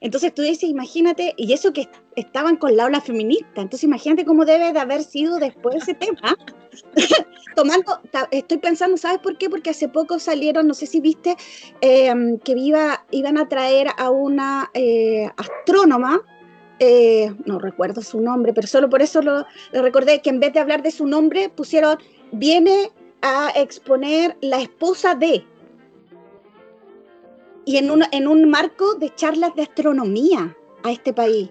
entonces tú dices, imagínate, y eso que estaban con la ola feminista, entonces imagínate cómo debe de haber sido después ese tema. Tomando, estoy pensando, ¿sabes por qué? Porque hace poco salieron, no sé si viste, em, que iba, iban a traer a una eh, astrónoma eh, no recuerdo su nombre, pero solo por eso lo, recordé, que en vez de hablar de su nombre pusieron, viene a exponer la esposa de, y en un, en un marco de charlas de astronomía a este país.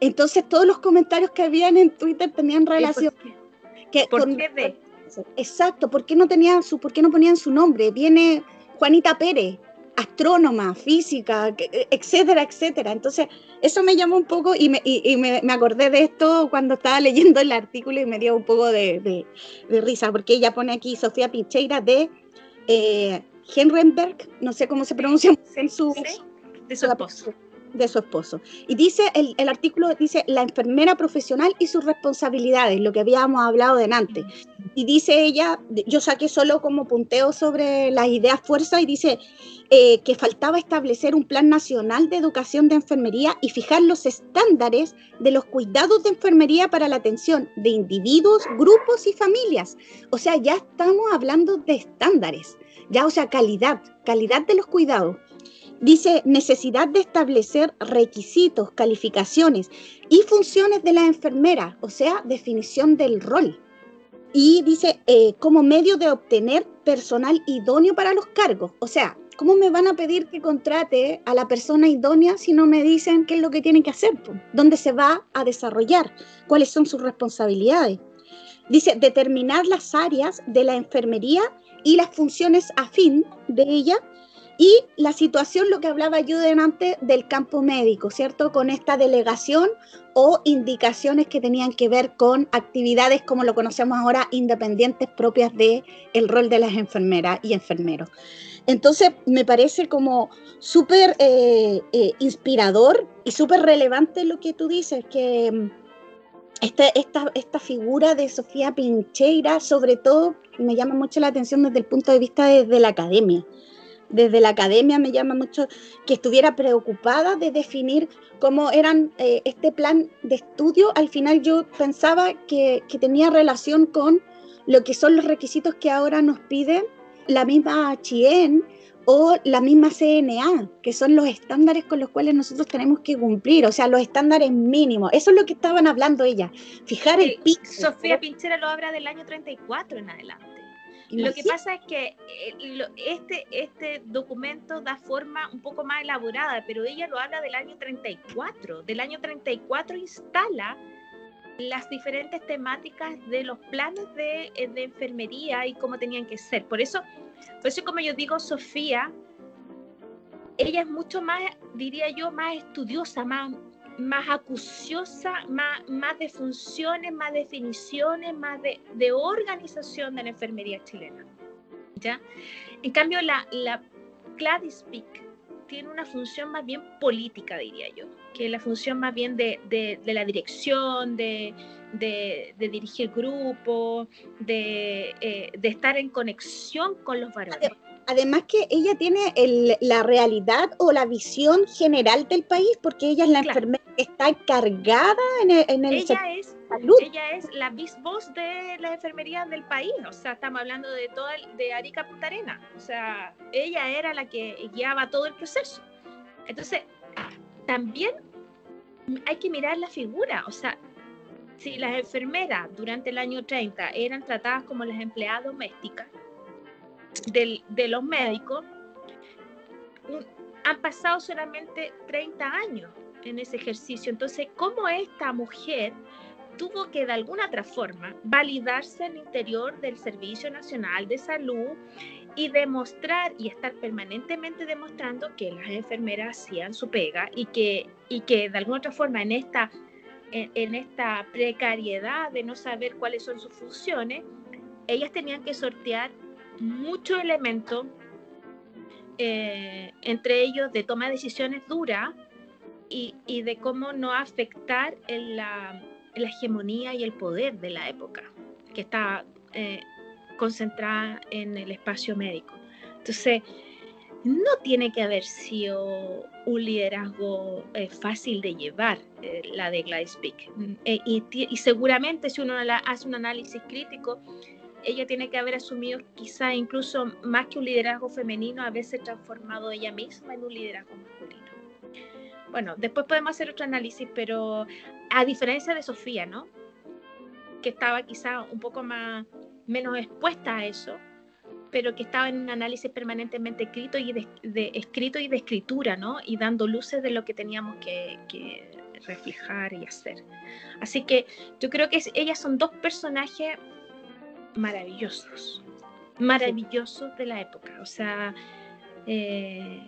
Entonces todos los comentarios que habían en Twitter tenían relación. ¿Por qué? de? Exacto, ¿por qué no tenían su, por qué no ponían su nombre? Viene Juanita Pérez, astrónoma, física, etcétera, etcétera. Entonces, eso me llamó un poco y me, y, me, acordé de esto cuando estaba leyendo el artículo y me dio un poco de, de, risa, porque ella pone aquí Sofía Pincheira de eh, Henrenberg, no sé cómo se pronuncia en su, de su esposo de su esposo. Y dice, el, el, artículo dice la enfermera profesional y sus responsabilidades, lo que habíamos hablado de antes. Y dice ella, yo saqué solo como punteo sobre las ideas fuerza y dice eh, que faltaba establecer un plan nacional de educación de enfermería y fijar los estándares de los cuidados de enfermería para la atención de individuos, grupos y familias. O sea, ya estamos hablando de estándares, ya, o sea, calidad, calidad de los cuidados. Dice necesidad de establecer requisitos, calificaciones y funciones de la enfermera, o sea, definición del rol. Y dice eh, como medio de obtener personal idóneo para los cargos. O sea, ¿cómo me van a pedir que contrate a la persona idónea si no me dicen qué es lo que tienen que hacer? ¿Dónde se va a desarrollar? ¿Cuáles son sus responsabilidades? Dice determinar las áreas de la enfermería y las funciones afín de ella y la situación, lo que hablaba yo antes del campo médico, ¿cierto? Con esta delegación o indicaciones que tenían que ver con actividades como lo conocemos ahora, independientes propias del el rol de las enfermeras y enfermeros. Entonces, me parece como súper eh, eh, inspirador y súper relevante lo que tú dices, que mm, este, esta, esta figura de Sofía Pincheira, sobre todo, me llama mucho la atención desde el punto de vista de la academia desde la academia me llama mucho que estuviera preocupada de definir cómo eran eh, este plan de estudio. Al final yo pensaba que, tenía relación con lo que son los requisitos que ahora nos piden la misma HIEN o la misma CNA, que son los estándares con los cuales nosotros tenemos que cumplir, o sea, los estándares mínimos. Eso es lo que estaban hablando ella, fijar el pico. Sofía Pinchera lo habla del año 34 en adelante. Lo que pasa es que eh, este, este documento da forma un poco más elaborada, pero ella lo habla del año 34. Del año 34 instala las diferentes temáticas de los planes de, eh, de, enfermería y cómo tenían que ser. Por eso, por eso como yo digo, Sofía, ella es mucho más, diría yo, más estudiosa, más, más acuciosa, más, más de funciones, más definiciones, más de, de organización de la enfermería chilena. ¿ya? En cambio, la, la Gladys Peak tiene una función más bien política, diría yo, que la función más bien de, de, la dirección, de, de, dirigir grupos, eh, de estar en conexión con los varones además que ella tiene la realidad o la visión general del país, porque ella es la enfermera que está encargada en el, en el ella es, salud. Ella es la voz de la enfermería del país, o sea, estamos hablando de toda de Arica Punta Arena, o sea, ella era la que guiaba todo el proceso. Entonces, también hay que mirar la figura, o sea, si las enfermeras durante el año 30 eran tratadas como las empleadas domésticas, de los médicos, han pasado solamente 30 años en ese ejercicio. Entonces, ¿cómo esta mujer tuvo que de alguna otra forma validarse al interior del Servicio Nacional de Salud y demostrar y estar permanentemente demostrando que las enfermeras hacían su pega y que, y que de alguna otra forma en esta, en esta precariedad de no saber cuáles son sus funciones, ellas tenían que sortear muchos elementos, eh, entre ellos de toma de decisiones duras y, de cómo no afectar la, hegemonía y el poder de la época, que está eh, concentrada en el espacio médico. Entonces, no tiene que haber sido un liderazgo eh, fácil de llevar, la de Gladys Peak. y, y, seguramente si uno hace un análisis crítico, ella tiene que haber asumido quizá incluso más que un liderazgo femenino, a veces transformado ella misma en un liderazgo masculino. bueno, después podemos hacer otro análisis, pero a diferencia de Sofía, ¿no? Que estaba quizá un poco más, menos expuesta a eso, pero que estaba en un análisis permanentemente escrito y de, escrito y de escritura, ¿no? Y dando luces de lo que teníamos que, reflejar y hacer. Así que yo creo que ellas son dos personajes maravillosos, maravillosos de la época, o sea, eh,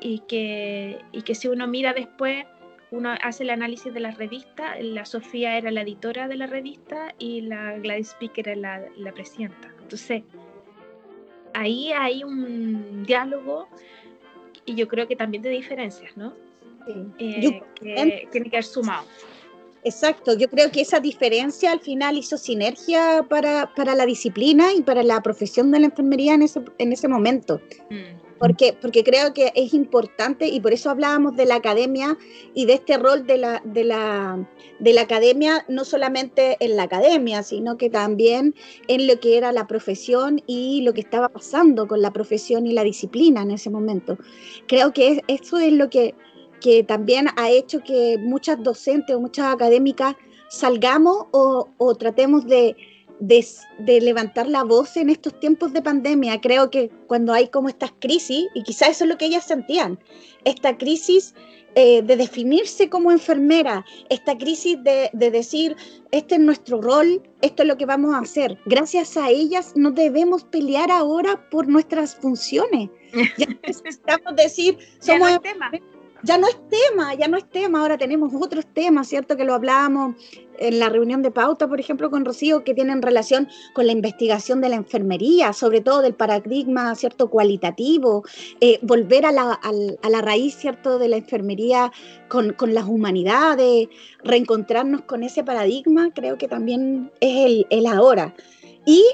y, que, y que si uno mira después, uno hace el análisis de la revista, la Sofía era la editora de la revista y la Gladys Speaker era la, la presidenta. Entonces, ahí hay un diálogo y yo creo que también de diferencias, ¿no? Sí. Eh, que tiene que haber sumado. Exacto, yo creo que esa diferencia al final hizo sinergia para, para la disciplina y para la profesión de la enfermería en ese, en ese momento. Mm. Porque, porque creo que es importante y por eso hablábamos de la academia y de este rol de la, de la, de la academia, no solamente en la academia, sino que también en lo que era la profesión y lo que estaba pasando con la profesión y la disciplina en ese momento. Creo que eso es lo que, que también ha hecho que muchas docentes o muchas académicas salgamos o, o tratemos de, de, levantar la voz en estos tiempos de pandemia. Creo que cuando hay como estas crisis, y quizás eso es lo que ellas sentían, esta crisis eh, de definirse como enfermera, esta crisis de, decir, este es nuestro rol, esto es lo que vamos a hacer. Gracias a ellas no debemos pelear ahora por nuestras funciones. Ya necesitamos decir, somos ya no es tema, ya no es tema, ahora tenemos otros temas, ¿cierto? Que lo hablábamos en la reunión de pauta, por ejemplo, con Rocío, que tienen relación con la investigación de la enfermería, sobre todo del paradigma, ¿cierto? Cualitativo, eh, volver a la, a la, raíz, ¿cierto? De la enfermería con, con, las humanidades, reencontrarnos con ese paradigma, creo que también es el, el ahora. Y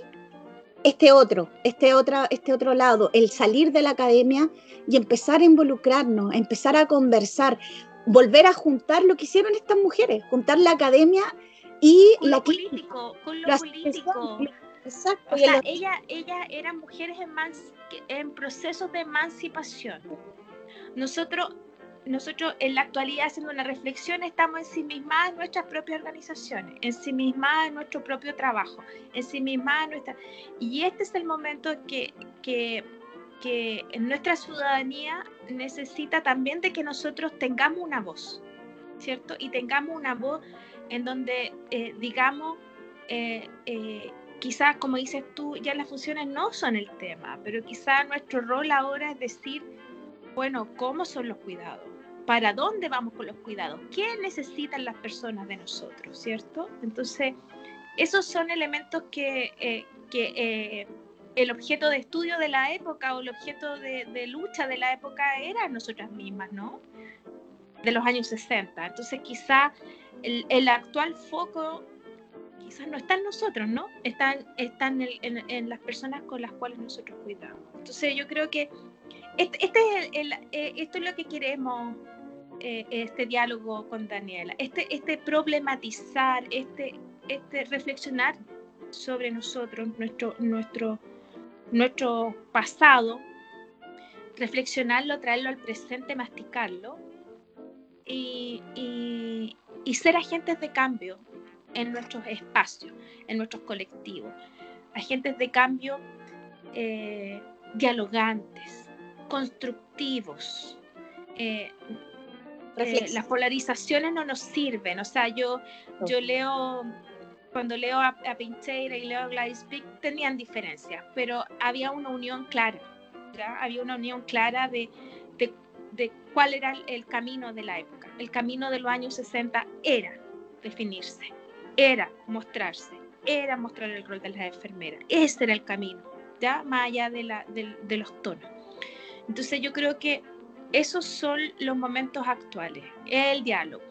este otro, este, otra, este otro lado, el salir de la academia y empezar a involucrarnos, empezar a conversar, volver a juntar lo que hicieron estas mujeres, juntar la academia y la lo político, con lo político. Exacto. O sea, ellas ella eran mujeres en, en procesos de emancipación. Nosotros nosotros en la actualidad haciendo una reflexión estamos en sí mismas en nuestras propias organizaciones, en sí mismas en nuestro propio trabajo, en sí mismas en nuestra... Y este es el momento que, que, que nuestra ciudadanía necesita también de que nosotros tengamos una voz, ¿cierto? Y tengamos una voz en donde eh, digamos, eh, eh, quizás como dices tú, ya las funciones no son el tema, pero quizás nuestro rol ahora es decir, bueno, ¿cómo son los cuidados? Para dónde vamos con los cuidados, qué necesitan las personas de nosotros, ¿cierto? Entonces, esos son elementos que, eh, que eh, el objeto de estudio de la época o el objeto de, lucha de la época era nosotras mismas, ¿no? De los años 60. Entonces, quizá el, actual foco quizás no está en nosotros, ¿no? Está, en, en, las personas con las cuales nosotros cuidamos. Entonces, yo creo que este, este es el, eh, esto es lo que queremos eh, este diálogo con Daniela, este, este problematizar, este, este reflexionar sobre nosotros, nuestro, nuestro, nuestro pasado, reflexionarlo, traerlo al presente, masticarlo y, y, ser agentes de cambio en nuestros espacios, en nuestros colectivos, agentes de cambio eh, dialogantes, constructivos, eh, eh, las polarizaciones no nos sirven. O sea, yo, yo leo, cuando leo a, a Pincheira y leo a Gladys Pick, tenían diferencias, pero había una unión clara. Había una unión clara de, de, de, cuál era el camino de la época. El camino de los años 60 era definirse, era mostrarse, era mostrar el rol de las enfermeras. Ese era el camino, ya más allá de, la, de los tonos. Entonces yo creo que esos son los momentos actuales, el diálogo.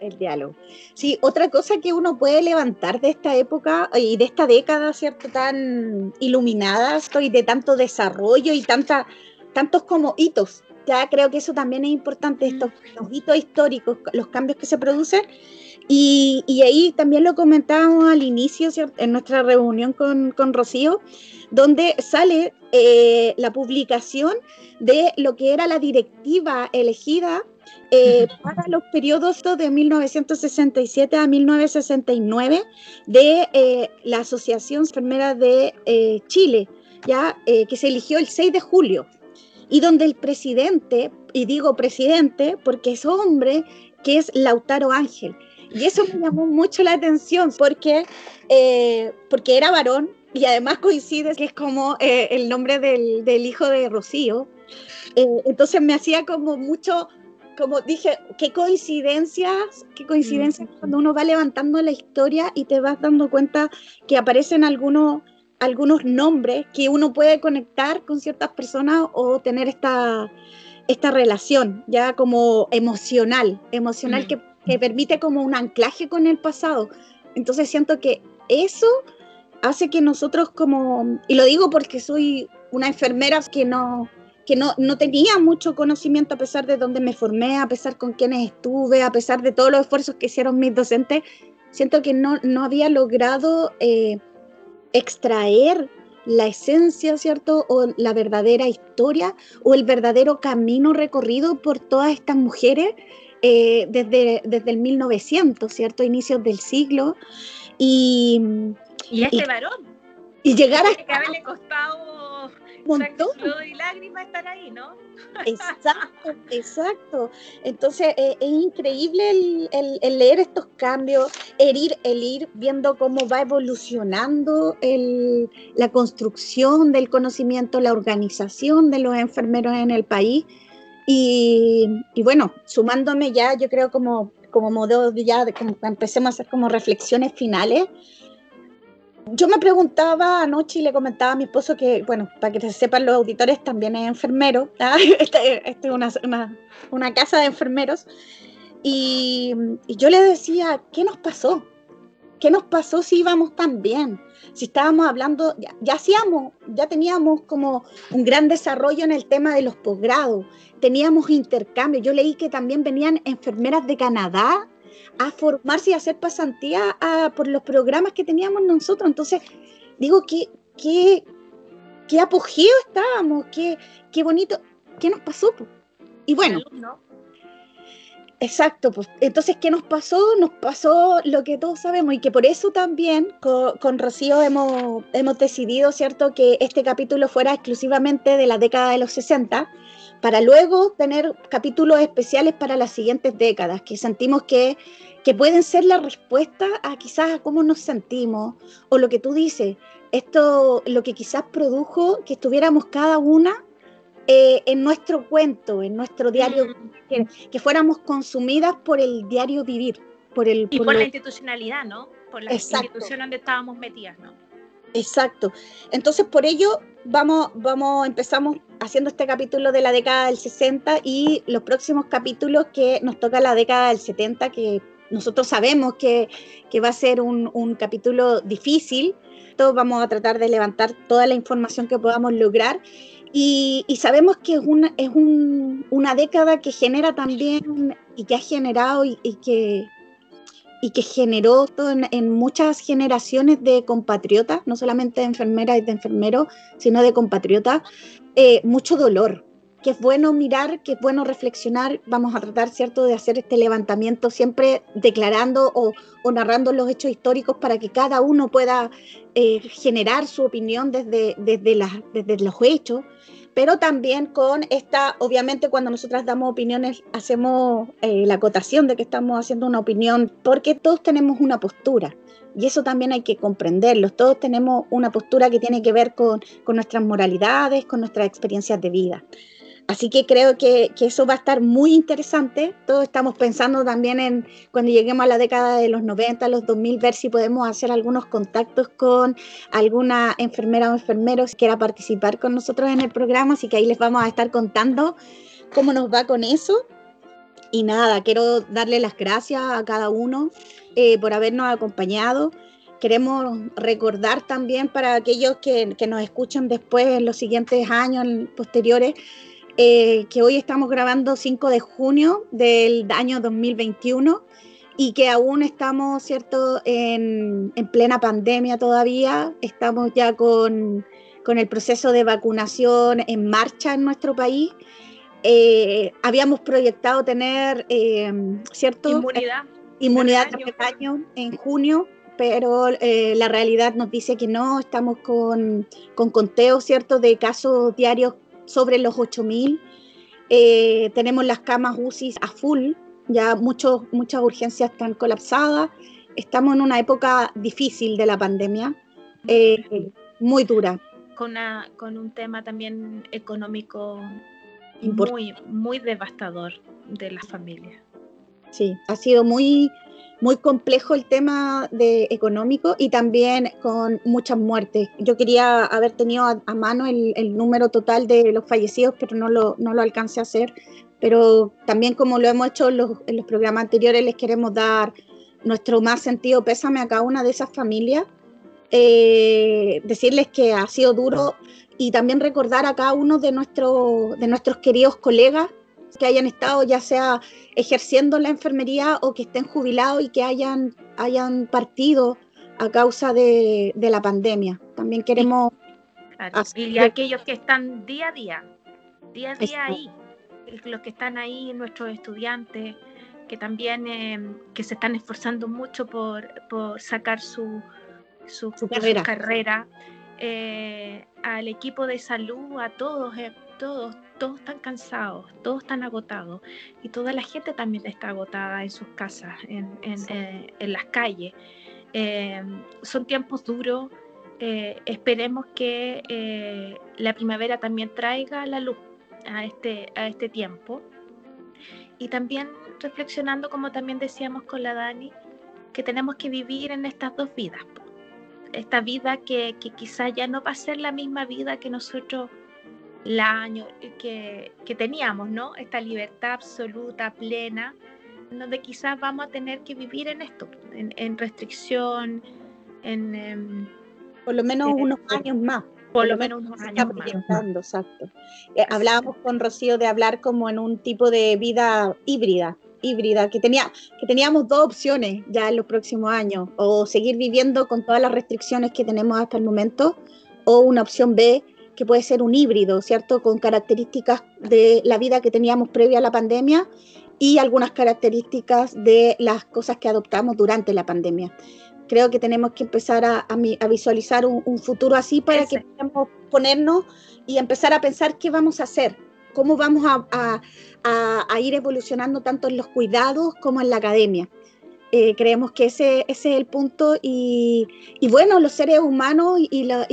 El diálogo. Sí, otra cosa que uno puede levantar de esta época y de esta década, ¿cierto? Tan iluminada y de tanto desarrollo y tanta, tantos como hitos Ya creo que eso también es importante, estos los hitos históricos, los cambios que se producen. Y, y ahí también lo comentábamos al inicio, en nuestra reunión con, con Rocío, donde sale eh, la publicación de lo que era la directiva elegida eh, para los periodos de 1967 a 1969 de eh, la Asociación Enfermera de Chile, ya que se eligió el 6 de julio. Y donde el presidente, y digo presidente porque es hombre, que es Lautaro Ángel. Y eso me llamó mucho la atención porque, eh, porque era varón y además coincide que es como eh, el nombre del, del, hijo de Rocío. Eh, entonces me hacía como mucho, como dije, qué coincidencias, qué coincidencias cuando uno va levantando la historia y te vas dando cuenta que aparecen algunos algunos nombres que uno puede conectar con ciertas personas o tener esta, esta relación ya como emocional, emocional mm. que, que, permite como un anclaje con el pasado. Entonces siento que eso hace que nosotros como, y lo digo porque soy una enfermera que no, que no, no tenía mucho conocimiento a pesar de donde me formé, a pesar con quienes estuve, a pesar de todos los esfuerzos que hicieron mis docentes, siento que no, no había logrado... Eh, extraer la esencia, ¿cierto? O la verdadera historia o el verdadero camino recorrido por todas estas mujeres eh, desde, desde el 1900, ¿cierto? Inicios del siglo. Y, y este varón. Y llegar a... Que haberle costado montón. y lágrimas estar ahí, ¿no? Exacto, exacto. Entonces eh, es increíble el, leer estos cambios, el ir, el ir viendo cómo va evolucionando la construcción del conocimiento, la organización de los enfermeros en el país. Y, bueno, sumándome ya, yo creo como, como modo ya, de, como empecemos a hacer como reflexiones finales, yo me preguntaba anoche y le comentaba a mi esposo que, bueno, para que sepan los auditores, también es enfermero. ¿ah? Este, este, es una, una, casa de enfermeros. Y, yo le decía, ¿qué nos pasó? ¿Qué nos pasó si íbamos tan bien? Si estábamos hablando, ya, hacíamos, ya teníamos como un gran desarrollo en el tema de los posgrados, teníamos intercambio. Yo leí que también venían enfermeras de Canadá a formarse y hacer pasantía por los programas que teníamos nosotros. Entonces, digo, qué, qué, qué apogeo estábamos, qué, qué bonito, ¿qué nos pasó? Y bueno, exacto, pues entonces, ¿qué nos pasó? Nos pasó lo que todos sabemos y que por eso también con, Rocío hemos, hemos decidido, ¿cierto?, que este capítulo fuera exclusivamente de la década de los 60 para luego tener capítulos especiales para las siguientes décadas, que sentimos que, que pueden ser la respuesta a quizás a cómo nos sentimos, o lo que tú dices, esto, lo que quizás produjo que estuviéramos cada una eh, en nuestro cuento, en nuestro diario, mm. que, fuéramos consumidas por el diario vivir. Por el, y por, la institucionalidad, ¿no? Por la institución donde estábamos metidas, ¿no? Exacto. Entonces, por ello, vamos, vamos, empezamos haciendo este capítulo de la década del 60 y los próximos capítulos que nos toca la década del 70, que nosotros sabemos que, va a ser un, capítulo difícil. Todos vamos a tratar de levantar toda la información que podamos lograr. Y, sabemos que es una, es una década que genera también y que ha generado y, que y que generó en, en, muchas generaciones de compatriotas, no solamente de enfermeras y de enfermeros, sino de compatriotas, eh, mucho dolor, que es bueno mirar, que es bueno reflexionar. Vamos a tratar, ¿cierto?, de hacer este levantamiento siempre declarando o, narrando los hechos históricos para que cada uno pueda eh, generar su opinión desde, desde, desde los hechos, pero también con esta, obviamente cuando nosotras damos opiniones hacemos eh, la acotación de que estamos haciendo una opinión porque todos tenemos una postura. Y eso también hay que comprenderlo. Todos tenemos una postura que tiene que ver con, nuestras moralidades, con nuestras experiencias de vida. Así que creo que, eso va a estar muy interesante. Todos estamos pensando también en cuando lleguemos a la década de los 90, los 2000, ver si podemos hacer algunos contactos con alguna enfermera o enfermero que quiera participar con nosotros en el programa. Así que ahí les vamos a estar contando cómo nos va con eso. Y nada, quiero darle las gracias a cada uno eh, por habernos acompañado. Queremos recordar también para aquellos que, nos escuchan después en los siguientes años posteriores eh, que hoy estamos grabando 5 de junio del año 2021 y que aún estamos, ¿cierto?, en, plena pandemia todavía. Estamos ya con, el proceso de vacunación en marcha en nuestro país. Eh, habíamos proyectado tener, eh, ¿cierto? Inmunidad. Inmunidad de año en junio, pero eh, la realidad nos dice que no, estamos con, con conteos, ¿cierto?, de casos diarios sobre los 8.000. tenemos las camas UCI a full, ya muchos, muchas urgencias están colapsadas, estamos en una época difícil de la pandemia, eh, muy dura. Con, con un tema también económico muy, muy devastador de las familias. Sí, ha sido muy, muy complejo el tema de económico y también con muchas muertes. Yo quería haber tenido a, mano el, número total de los fallecidos, pero no lo, no lo alcancé a hacer pero también como lo hemos hecho en los, programas anteriores, les queremos dar nuestro más sentido pésame a cada una de esas familias, eh, decirles que ha sido duro y también recordar a cada uno de, nuestro, de nuestros queridos colegas que hayan estado ya sea ejerciendo la enfermería o que estén jubilados y que hayan, hayan partido a causa de, la pandemia. También queremos... y aquellos que están día a día, día a día ahí los que están ahí, nuestros estudiantes, que también eh, que se están esforzando mucho por, sacar su, su, carrera, eh, al equipo de salud, a todos, eh, todos, todos están cansados, todos están agotados y toda la gente también está agotada en sus casas, en, en las calles. son tiempos duros, esperemos que la primavera también traiga la luz a este, a este tiempo. Y también reflexionando, como también decíamos con la Dani, que tenemos que vivir en estas dos vidas. Esta vida que, que quizás ya no va a ser la misma vida que nosotros la año, que, que teníamos, ¿no? Esta libertad absoluta, plena, donde quizás vamos a tener que vivir en esto, en, restricción, en... Por lo menos unos años más por lo menos unos años Exacto. Eh, hablábamos con Rocío de hablar como en un tipo de vida híbrida, híbrida, que, tenía, que teníamos dos opciones ya en los próximos años, o seguir viviendo con todas las restricciones que tenemos hasta el momento, o una opción B, que puede ser un híbrido, ¿cierto? Con características de la vida que teníamos previa a la pandemia y algunas características de las cosas que adoptamos durante la pandemia creo que tenemos que empezar a, visualizar un, futuro así para que podamos ponernos y empezar a pensar qué vamos a hacer, cómo vamos a, ir evolucionando tanto en los cuidados como en la academia. Eh, creemos que ese, ese, es el punto y, bueno, los seres humanos y, los...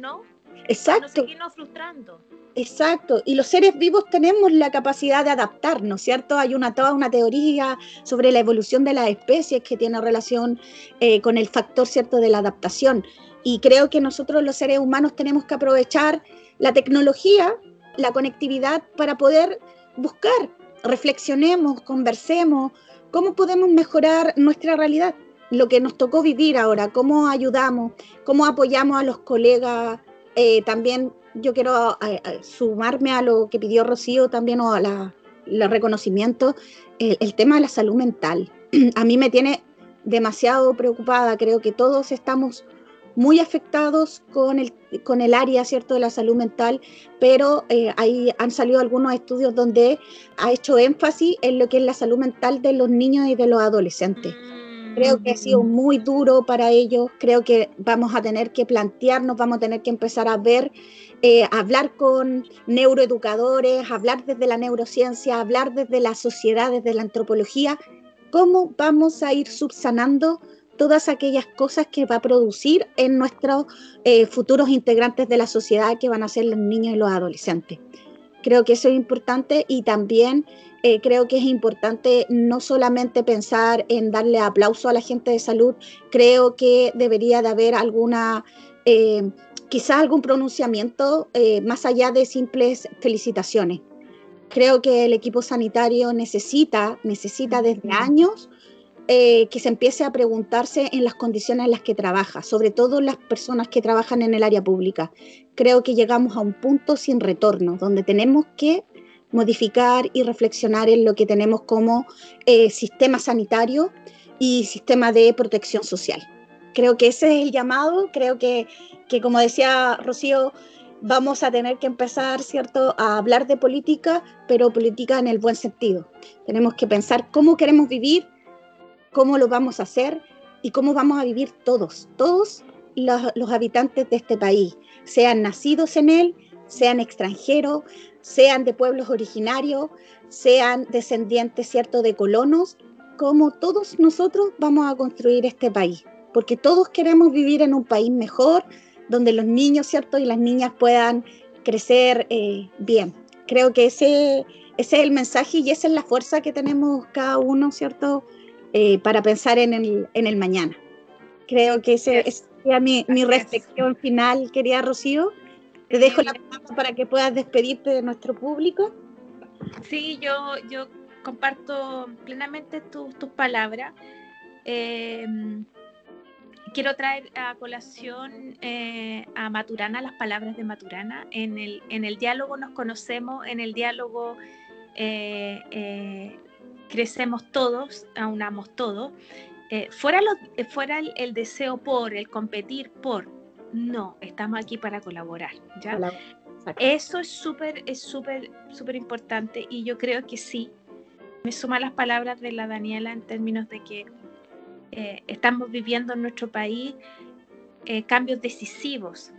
¿no? Exacto. No seguirnos frustrando. Exacto, y los seres vivos tenemos la capacidad de adaptarnos, ¿cierto? Hay una, toda una teoría sobre la evolución de las especies que tiene relación eh, con el factor, ¿cierto?, de la adaptación. Y creo que nosotros los seres humanos tenemos que aprovechar la tecnología, la conectividad para poder buscar, reflexionemos, conversemos, cómo podemos mejorar nuestra realidad, lo que nos tocó vivir ahora, cómo ayudamos, cómo apoyamos a los colegas eh, también yo quiero eh, eh, sumarme a lo que pidió Rocío también o a la, reconocimiento, el, tema de la salud mental. A mí me tiene demasiado preocupada, creo que todos estamos muy afectados con el, con el área ¿cierto? de la salud mental, pero ahí han salido algunos estudios donde ha hecho énfasis en lo que es la salud mental de los niños y de los adolescentes. Creo que ha sido mm. muy duro para ellos, creo que vamos a tener que plantearnos, vamos a tener que empezar a ver eh, hablar con neuroeducadores, hablar desde la neurociencia, hablar desde la sociedad, desde la antropología, cómo vamos a ir subsanando todas aquellas cosas que va a producir en nuestros eh, futuros integrantes de la sociedad que van a ser los niños y los adolescentes. Creo que eso es importante y también eh, creo que es importante no solamente pensar en darle aplauso a la gente de salud, creo que debería de haber alguna quizás algún pronunciamiento eh, más allá de simples felicitaciones. Creo que el equipo sanitario necesita, necesita desde años eh, que se empiece a preguntarse en las condiciones en las que trabaja, sobre todo las personas que trabajan en el área pública. creo que llegamos a un punto sin retorno, donde tenemos que modificar y reflexionar en lo que tenemos como eh, sistema sanitario y sistema de protección social. Creo que ese es el llamado, creo que, que como decía Rocío, vamos a tener que empezar, ¿cierto?, a hablar de política, pero política en el buen sentido. Tenemos que pensar cómo queremos vivir, cómo lo vamos a hacer y cómo vamos a vivir todos, todos los, los habitantes de este país, sean nacidos en él, sean extranjeros, sean de pueblos originarios, sean descendientes, ¿cierto?, de colonos, como todos nosotros vamos a construir este país, porque todos queremos vivir en un país mejor, donde los niños, ¿cierto? Y las niñas puedan crecer eh, bien. Creo que ese, ese, es el mensaje y esa es la fuerza que tenemos cada uno, ¿cierto? Eh, para pensar en el, en el mañana. Creo que ese, esa es mi, mi reflexión final, querida Rocío. Te dejo la palabra para que puedas despedirte de nuestro público. Sí, yo, yo comparto plenamente tus palabras. Eh, quiero traer a colación eh, a Maturana, las palabras de Maturana. En el, en el diálogo nos conocemos, en el diálogo eh, eh, crecemos todos, aunamos todos. fuera fuera el, deseo por, el competir por, no, estamos aquí para colaborar. ¿ya? Eso es súper, es súper, súper importante y yo creo que sí. Me suma las palabras de la Daniela en términos de que eh, estamos viviendo en nuestro país eh, cambios decisivos,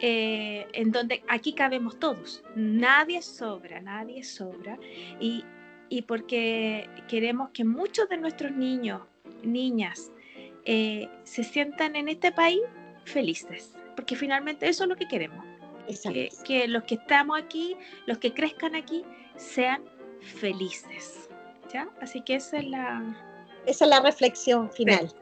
eh, en donde aquí cabemos todos, nadie sobra, nadie sobra, y, y porque queremos que muchos de nuestros niños, niñas, se sientan en este país felices, porque finalmente eso es lo que queremos. Que, que, los que estamos aquí, los que crezcan aquí, sean felices. ¿ya? Así que esa es la, esa es la reflexión final.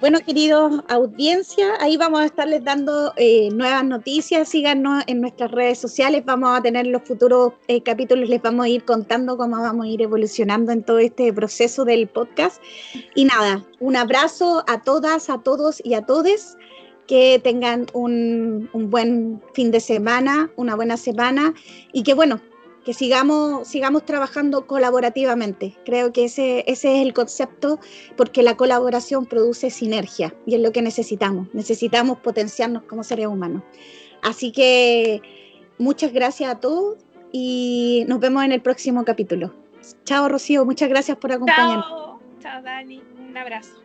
Bueno, queridos audiencia, ahí vamos a estarles dando eh, nuevas noticias. Síganos en nuestras redes sociales. Vamos a tener los futuros eh, capítulos, les vamos a ir contando cómo vamos a ir evolucionando en todo este proceso del podcast. Y nada, un abrazo a todas, a todos y a todes. Que tengan un, un buen fin de semana, una buena semana y que bueno, que sigamos, sigamos trabajando colaborativamente. Creo que ese, ese es el concepto, porque la colaboración produce sinergia y es lo que necesitamos. Necesitamos potenciarnos como seres humanos. Así que muchas gracias a todos y nos vemos en el próximo capítulo. Chao, Rocío, muchas gracias por acompañarnos. Chao, chao, Dani, un abrazo.